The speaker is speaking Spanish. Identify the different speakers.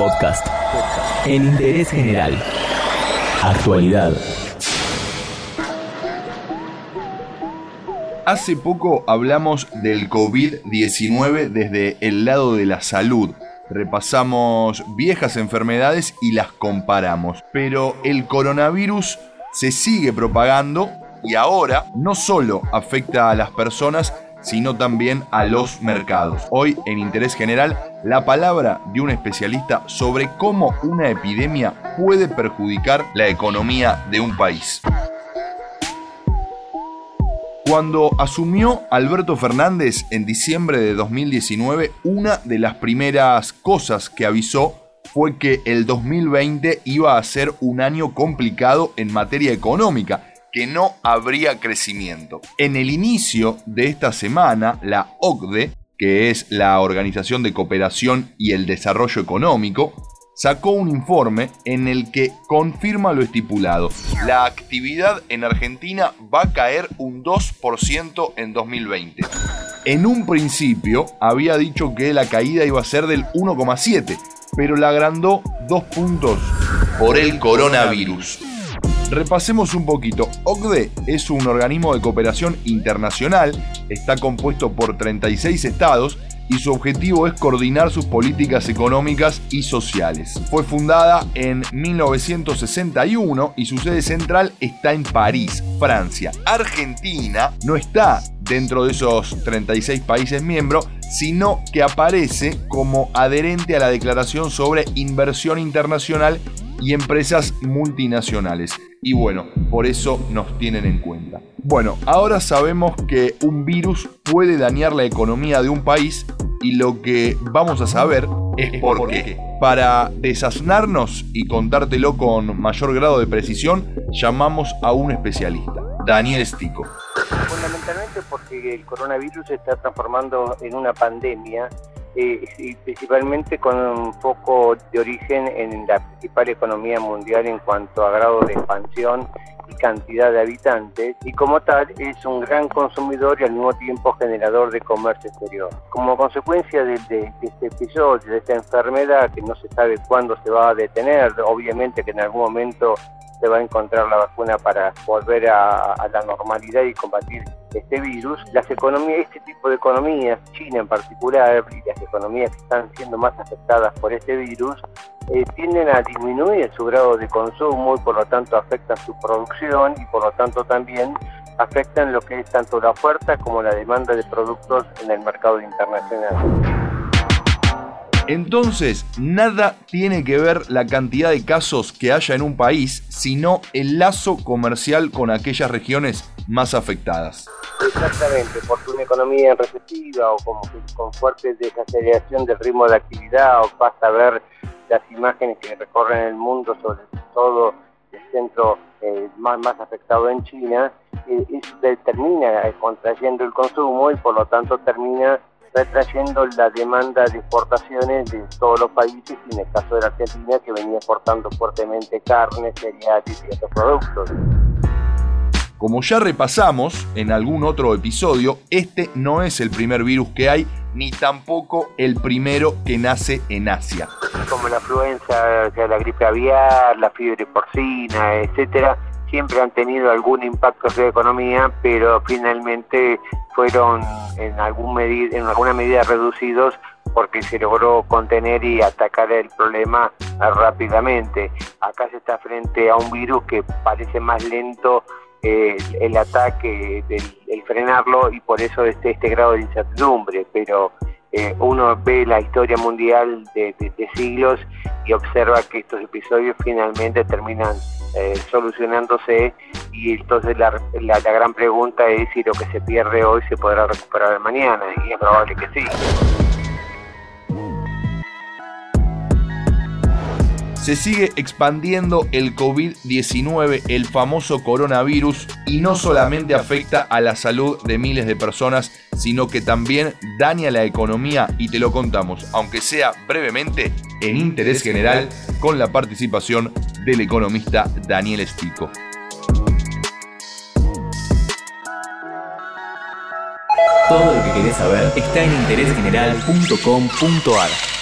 Speaker 1: Podcast. En interés general. Actualidad.
Speaker 2: Hace poco hablamos del COVID-19 desde el lado de la salud. Repasamos viejas enfermedades y las comparamos. Pero el coronavirus se sigue propagando y ahora no solo afecta a las personas, sino también a los mercados. Hoy en Interés General, la palabra de un especialista sobre cómo una epidemia puede perjudicar la economía de un país. Cuando asumió Alberto Fernández en diciembre de 2019, una de las primeras cosas que avisó fue que el 2020 iba a ser un año complicado en materia económica que no habría crecimiento. En el inicio de esta semana, la OCDE, que es la Organización de Cooperación y el Desarrollo Económico, sacó un informe en el que confirma lo estipulado. La actividad en Argentina va a caer un 2% en 2020. En un principio había dicho que la caída iba a ser del 1,7, pero la agrandó dos puntos por el coronavirus. Repasemos un poquito. OCDE es un organismo de cooperación internacional, está compuesto por 36 estados y su objetivo es coordinar sus políticas económicas y sociales. Fue fundada en 1961 y su sede central está en París, Francia. Argentina no está dentro de esos 36 países miembros, sino que aparece como adherente a la Declaración sobre Inversión Internacional y Empresas Multinacionales y bueno, por eso nos tienen en cuenta. Bueno, ahora sabemos que un virus puede dañar la economía de un país y lo que vamos a saber es por qué. Para desasnarnos y contártelo con mayor grado de precisión, llamamos a un especialista, Daniel Stico.
Speaker 3: Fundamentalmente porque el coronavirus se está transformando en una pandemia eh, y principalmente con un foco de origen en la principal economía mundial en cuanto a grado de expansión y cantidad de habitantes y como tal es un gran consumidor y al mismo tiempo generador de comercio exterior. Como consecuencia de, este episodio, de esta enfermedad que no se sabe cuándo se va a detener, obviamente que en algún momento se va a encontrar la vacuna para volver a, la normalidad y combatir este virus, las economías, este tipo de economías, China en particular, y las economías que están siendo más afectadas por este virus, eh, tienden a disminuir su grado de consumo y por lo tanto afectan su producción y por lo tanto también afectan lo que es tanto la oferta como la demanda de productos en el mercado internacional.
Speaker 2: Entonces, nada tiene que ver la cantidad de casos que haya en un país, sino el lazo comercial con aquellas regiones más afectadas.
Speaker 3: Exactamente, porque una economía recesiva o como con fuerte desaceleración del ritmo de actividad o basta ver las imágenes que recorren el mundo, sobre todo el centro eh, más, afectado en China, eh, termina contrayendo el consumo y por lo tanto termina retrayendo la demanda de exportaciones de todos los países y en el caso de la Argentina que venía exportando fuertemente carne, cereales y otros productos.
Speaker 2: Como ya repasamos en algún otro episodio, este no es el primer virus que hay, ni tampoco el primero que nace en Asia.
Speaker 3: Como la influenza, sea, la gripe aviar, la fiebre porcina, etcétera, siempre han tenido algún impacto en la economía, pero finalmente fueron en, algún en alguna medida reducidos porque se logró contener y atacar el problema rápidamente. Acá se está frente a un virus que parece más lento eh, el ataque, el, frenarlo y por eso este, este grado de incertidumbre, pero eh, uno ve la historia mundial de, siglos y observa que estos episodios finalmente terminan eh, solucionándose y entonces la, la, gran pregunta es si lo que se pierde hoy se podrá recuperar mañana y es probable que sí.
Speaker 2: Se sigue expandiendo el COVID-19, el famoso coronavirus, y no solamente afecta a la salud de miles de personas, sino que también daña la economía y te lo contamos, aunque sea brevemente, en interés general, con la participación del economista Daniel Estico.
Speaker 1: Todo lo que querés saber está en interésgeneral.com.ar.